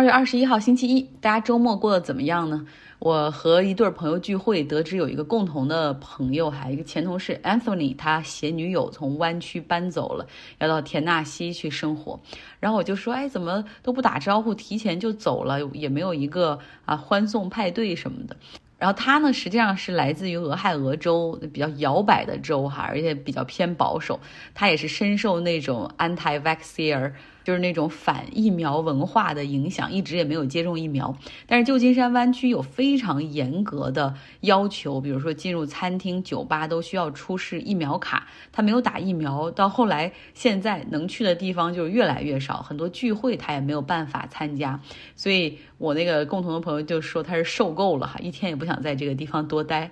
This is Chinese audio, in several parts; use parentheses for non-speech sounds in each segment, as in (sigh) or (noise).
二月二十一号星期一，大家周末过得怎么样呢？我和一对朋友聚会，得知有一个共同的朋友，还有一个前同事 Anthony，他携女友从湾区搬走了，要到田纳西去生活。然后我就说，哎，怎么都不打招呼，提前就走了，也没有一个啊欢送派对什么的。然后他呢，实际上是来自于俄亥俄州比较摇摆的州哈，而且比较偏保守。他也是深受那种 anti-vaxxer，就是那种反疫苗文化的影响，一直也没有接种疫苗。但是旧金山湾区有非常严格的要求，比如说进入餐厅、酒吧都需要出示疫苗卡。他没有打疫苗，到后来现在能去的地方就越来越少，很多聚会他也没有办法参加。所以我那个共同的朋友就说他是受够了哈，一天也不想在这个地方多待。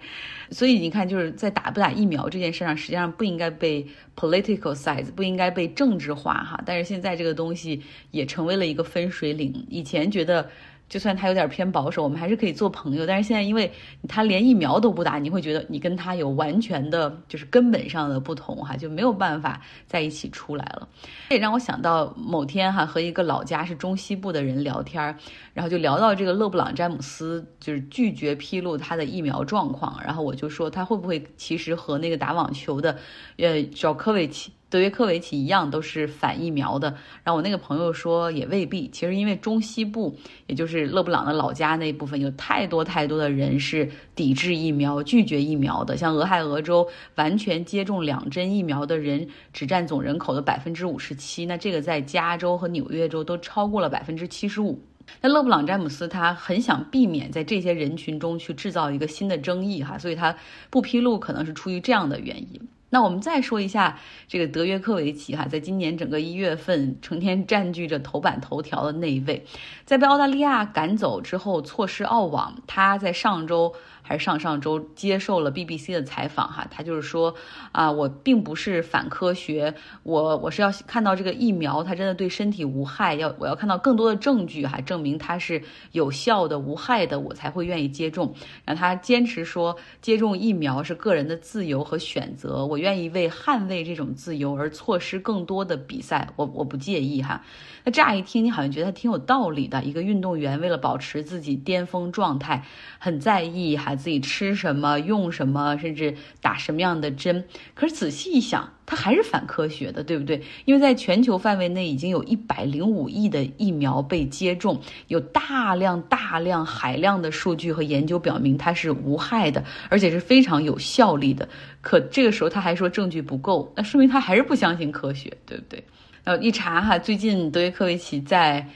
所以你看，就是在打不打疫苗这件事上，实际上不应该被 political size，不应该被政治化哈。但是现在这个东西也成为了一个分水岭。以前觉得。就算他有点偏保守，我们还是可以做朋友。但是现在，因为他连疫苗都不打，你会觉得你跟他有完全的，就是根本上的不同哈，就没有办法在一起出来了。这也让我想到某天哈，和一个老家是中西部的人聊天，然后就聊到这个勒布朗詹姆斯就是拒绝披露他的疫苗状况，然后我就说他会不会其实和那个打网球的，呃，小科维奇。德约科维奇一样都是反疫苗的，然后我那个朋友说也未必。其实因为中西部，也就是勒布朗的老家那部分，有太多太多的人是抵制疫苗、拒绝疫苗的。像俄亥俄州完全接种两针疫苗的人只占总人口的百分之五十七，那这个在加州和纽约州都超过了百分之七十五。那勒布朗詹姆斯他很想避免在这些人群中去制造一个新的争议哈，所以他不披露可能是出于这样的原因。那我们再说一下这个德约科维奇哈，在今年整个一月份成天占据着头版头条的那一位，在被澳大利亚赶走之后错失澳网，他在上周。还是上上周接受了 BBC 的采访哈，他就是说啊，我并不是反科学，我我是要看到这个疫苗它真的对身体无害，要我要看到更多的证据哈，证明它是有效的、无害的，我才会愿意接种。然后他坚持说，接种疫苗是个人的自由和选择，我愿意为捍卫这种自由而错失更多的比赛，我我不介意哈。那乍一听，你好像觉得他挺有道理的，一个运动员为了保持自己巅峰状态，很在意哈。自己吃什么、用什么，甚至打什么样的针，可是仔细一想，他还是反科学的，对不对？因为在全球范围内，已经有一百零五亿的疫苗被接种，有大量、大量、海量的数据和研究表明它是无害的，而且是非常有效力的。可这个时候他还说证据不够，那说明他还是不相信科学，对不对？呃，一查哈，最近德约科维奇在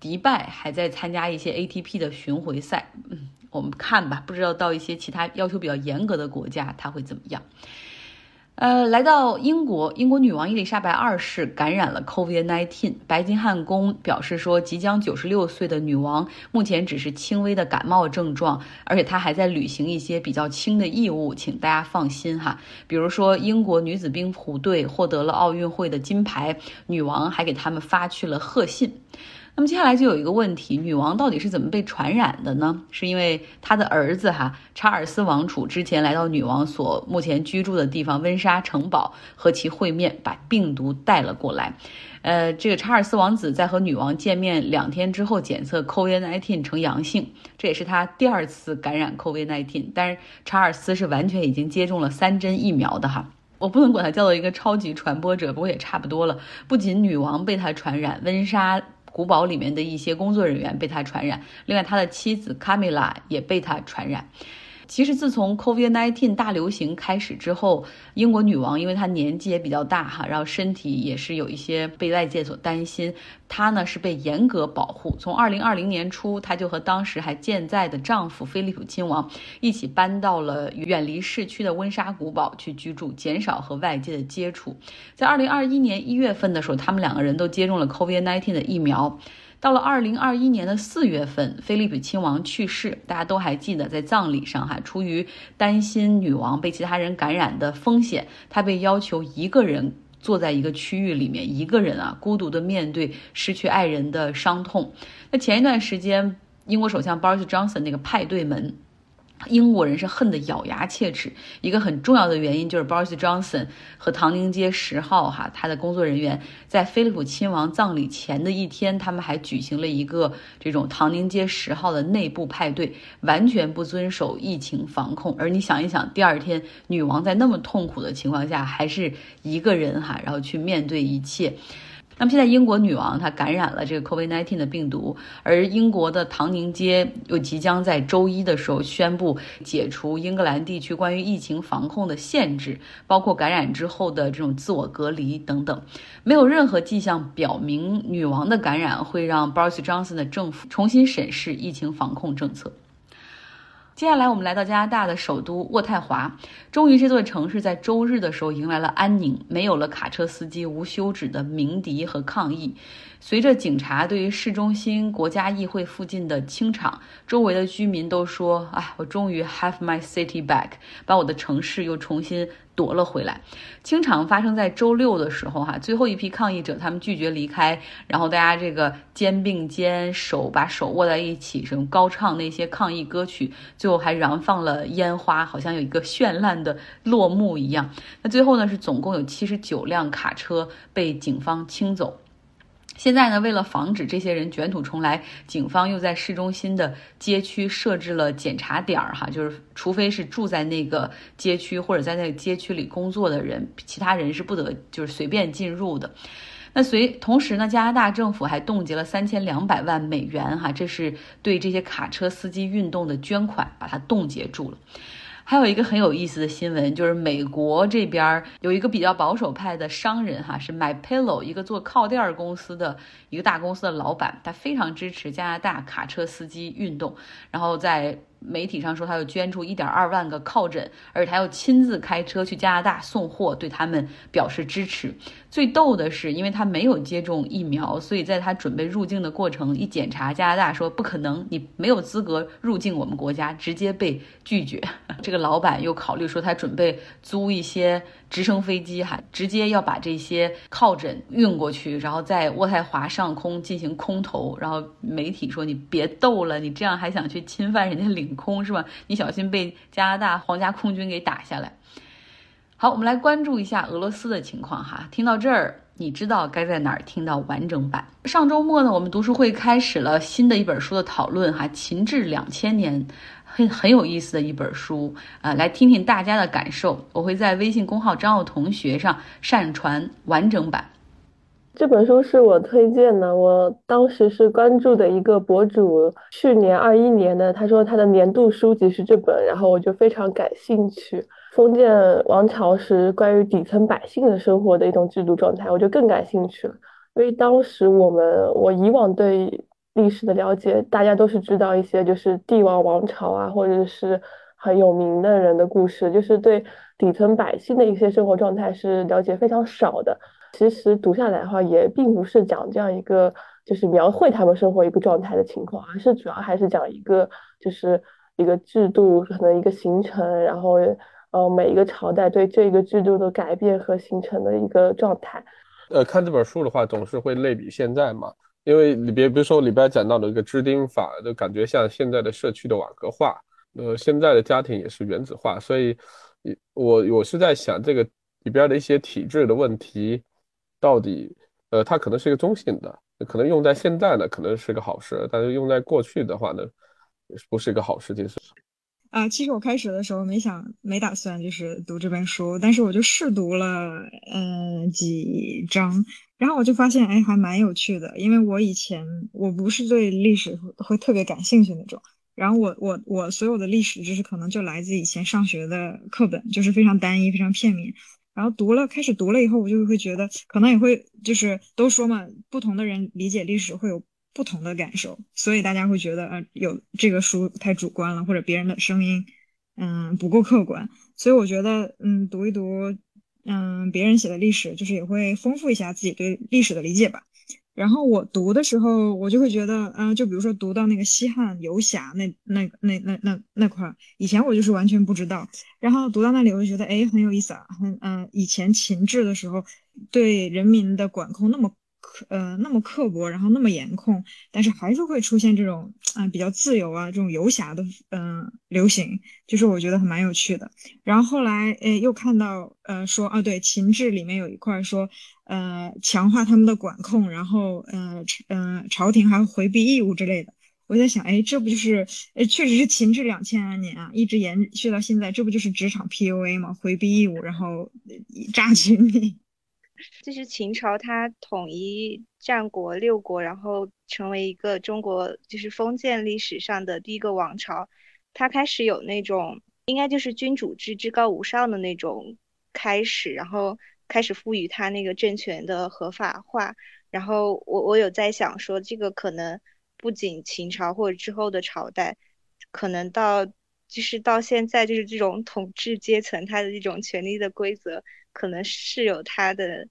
迪拜还在参加一些 ATP 的巡回赛，嗯。我们看吧，不知道到一些其他要求比较严格的国家，他会怎么样？呃，来到英国，英国女王伊丽莎白二世感染了 COVID-19。白金汉宫表示说，即将九十六岁的女王目前只是轻微的感冒症状，而且她还在履行一些比较轻的义务，请大家放心哈。比如说，英国女子冰壶队获得了奥运会的金牌，女王还给他们发去了贺信。那么接下来就有一个问题，女王到底是怎么被传染的呢？是因为她的儿子哈查尔斯王储之前来到女王所目前居住的地方温莎城堡和其会面，把病毒带了过来。呃，这个查尔斯王子在和女王见面两天之后检测 COVID-19 呈阳性，这也是他第二次感染 COVID-19。但是查尔斯是完全已经接种了三针疫苗的哈，我不能管他叫做一个超级传播者，不过也差不多了。不仅女王被他传染，温莎。古堡里面的一些工作人员被他传染，另外他的妻子卡米拉也被他传染。其实自从 COVID-19 大流行开始之后，英国女王因为她年纪也比较大哈，然后身体也是有一些被外界所担心，她呢是被严格保护。从2020年初，她就和当时还健在的丈夫菲利普亲王一起搬到了远离市区的温莎古堡去居住，减少和外界的接触。在2021年1月份的时候，他们两个人都接种了 COVID-19 的疫苗。到了二零二一年的四月份，菲利普亲王去世，大家都还记得，在葬礼上哈，出于担心女王被其他人感染的风险，他被要求一个人坐在一个区域里面，一个人啊，孤独的面对失去爱人的伤痛。那前一段时间，英国首相 Boris Johnson 那个派对门。英国人是恨得咬牙切齿。一个很重要的原因就是 Boris Johnson 和唐宁街十号哈，他的工作人员在菲利普亲王葬礼前的一天，他们还举行了一个这种唐宁街十号的内部派对，完全不遵守疫情防控。而你想一想，第二天女王在那么痛苦的情况下，还是一个人哈，然后去面对一切。那么现在英国女王她感染了这个 COVID-19 的病毒，而英国的唐宁街又即将在周一的时候宣布解除英格兰地区关于疫情防控的限制，包括感染之后的这种自我隔离等等。没有任何迹象表明女王的感染会让 Boris Johnson 的政府重新审视疫情防控政策。接下来，我们来到加拿大的首都渥太华。终于，这座城市在周日的时候迎来了安宁，没有了卡车司机无休止的鸣笛和抗议。随着警察对于市中心国家议会附近的清场，周围的居民都说：“哎，我终于 have my city back，把我的城市又重新夺了回来。”清场发生在周六的时候，哈，最后一批抗议者他们拒绝离开，然后大家这个肩并肩，手把手握在一起，什么高唱那些抗议歌曲，最后还燃放了烟花，好像有一个绚烂的落幕一样。那最后呢，是总共有七十九辆卡车被警方清走。现在呢，为了防止这些人卷土重来，警方又在市中心的街区设置了检查点儿，哈，就是除非是住在那个街区或者在那个街区里工作的人，其他人是不得就是随便进入的。那随同时呢，加拿大政府还冻结了三千两百万美元，哈，这是对这些卡车司机运动的捐款，把它冻结住了。还有一个很有意思的新闻，就是美国这边有一个比较保守派的商人，哈，是 My Pillow 一个做靠垫公司的一个大公司的老板，他非常支持加拿大卡车司机运动，然后在。媒体上说，他又捐出一点二万个靠枕，而且他又亲自开车去加拿大送货，对他们表示支持。最逗的是，因为他没有接种疫苗，所以在他准备入境的过程一检查，加拿大说不可能，你没有资格入境我们国家，直接被拒绝。这个老板又考虑说，他准备租一些直升飞机，哈，直接要把这些靠枕运过去，然后在渥太华上空进行空投。然后媒体说，你别逗了，你这样还想去侵犯人家领？空是吧？你小心被加拿大皇家空军给打下来。好，我们来关注一下俄罗斯的情况哈。听到这儿，你知道该在哪儿听到完整版。上周末呢，我们读书会开始了新的一本书的讨论哈，《秦志两千年》，很很有意思的一本书啊，来听听大家的感受。我会在微信公号张奥同学上上传完整版。这本书是我推荐的，我当时是关注的一个博主，去年二一年的，他说他的年度书籍是这本，然后我就非常感兴趣。封建王朝时关于底层百姓的生活的一种制度状态，我就更感兴趣了。因为当时我们我以往对历史的了解，大家都是知道一些就是帝王王朝啊，或者是很有名的人的故事，就是对底层百姓的一些生活状态是了解非常少的。其实读下来的话，也并不是讲这样一个就是描绘他们生活一个状态的情况，而是主要还是讲一个就是一个制度可能一个形成，然后呃每一个朝代对这个制度的改变和形成的一个状态。呃，看这本书的话，总是会类比现在嘛，因为里边比如说里边讲到的一个支丁法，就感觉像现在的社区的网格化，呃，现在的家庭也是原子化，所以我我是在想这个里边的一些体制的问题。到底，呃，它可能是一个中性的，可能用在现在呢，可能是个好事，但是用在过去的话呢，不是一个好事情。是啊，其实我开始的时候没想，没打算就是读这本书，但是我就试读了，嗯，几章，然后我就发现，哎，还蛮有趣的。因为我以前我不是对历史会特别感兴趣那种，然后我我我所有的历史知识可能就来自以前上学的课本，就是非常单一，非常片面。然后读了，开始读了以后，我就会觉得，可能也会，就是都说嘛，不同的人理解历史会有不同的感受，所以大家会觉得，呃，有这个书太主观了，或者别人的声音，嗯，不够客观。所以我觉得，嗯，读一读，嗯，别人写的历史，就是也会丰富一下自己对历史的理解吧。然后我读的时候，我就会觉得，嗯，就比如说读到那个西汉游侠那那那那那那块儿，以前我就是完全不知道。然后读到那里，我就觉得，哎，很有意思啊，很嗯，以前秦制的时候对人民的管控那么呃那么刻薄，然后那么严控，但是还是会出现这种啊、比较自由啊这种游侠的嗯、流行，就是我觉得还蛮有趣的。然后后来诶又看到呃说啊对秦制里面有一块说呃强化他们的管控，然后呃呃朝廷还回避义务之类的。我在想，哎，这不就是，呃，确实是秦制两千年啊，一直延续到现在，这不就是职场 PUA 吗？回避义务，然后榨取你。(laughs) 就是秦朝，它统一战国六国，然后成为一个中国就是封建历史上的第一个王朝。它开始有那种，应该就是君主制至高无上的那种开始，然后开始赋予它那个政权的合法化。然后我我有在想说，这个可能。不仅秦朝或者之后的朝代，可能到就是到现在，就是这种统治阶层，他的这种权力的规则，可能是有他的，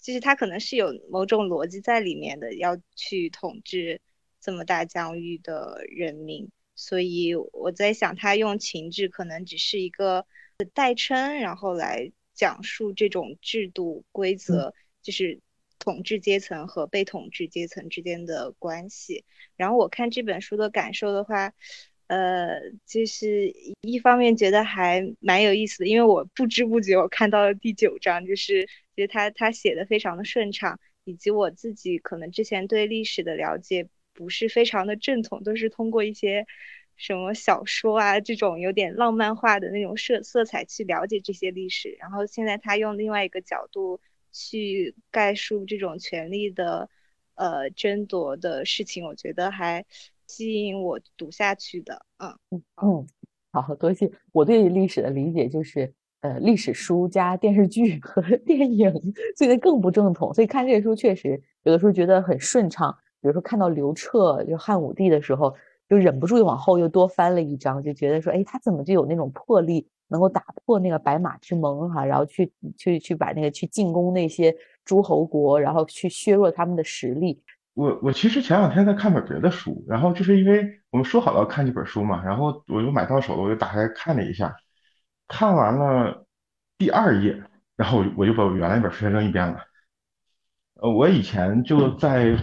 就是他可能是有某种逻辑在里面的，要去统治这么大疆域的人民。所以我在想，他用情志可能只是一个代称，然后来讲述这种制度规则，就是。统治阶层和被统治阶层之间的关系。然后我看这本书的感受的话，呃，就是一方面觉得还蛮有意思的，因为我不知不觉我看到了第九章，就是觉得他他写的非常的顺畅，以及我自己可能之前对历史的了解不是非常的正统，都是通过一些什么小说啊这种有点浪漫化的那种色色彩去了解这些历史。然后现在他用另外一个角度。去概述这种权力的呃争夺的事情，我觉得还吸引我读下去的。嗯嗯，好多谢。我对历史的理解就是，呃，历史书加电视剧和 (laughs) 电影，所以更不正统。所以看这个书确实有的时候觉得很顺畅。比如说看到刘彻就汉武帝的时候，就忍不住又往后又多翻了一章，就觉得说，哎，他怎么就有那种魄力？能够打破那个白马之盟哈，然后去去去把那个去进攻那些诸侯国，然后去削弱他们的实力。我我其实前两天在看本别的书，然后就是因为我们说好了要看这本书嘛，然后我就买到手了，我就打开看了一下，看完了第二页，然后我就我就把我原来那本书扔一边了。呃，我以前就在。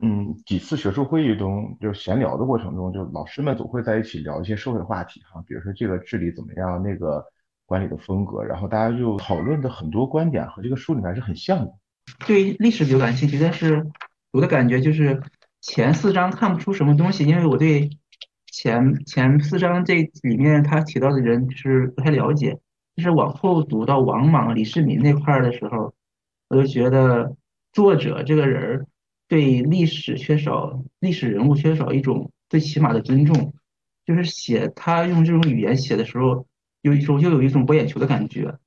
嗯，几次学术会议中，就闲聊的过程中，就老师们总会在一起聊一些社会话题哈，比如说这个治理怎么样，那个管理的风格，然后大家就讨论的很多观点和这个书里面是很像的。对历史比较感兴趣，但是我的感觉就是前四章看不出什么东西，因为我对前前四章这里面他提到的人就是不太了解，就是往后读到王莽、李世民那块儿的时候，我就觉得作者这个人儿。对历史缺少历史人物缺少一种最起码的尊重，就是写他用这种语言写的时候，有一种又有一种博眼球的感觉。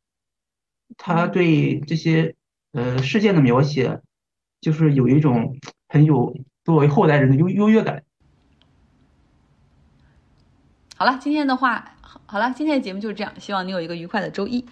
他对这些呃事件的描写，就是有一种很有作为后代人的优优越感。好了，今天的话，好了，今天的节目就是这样，希望你有一个愉快的周一。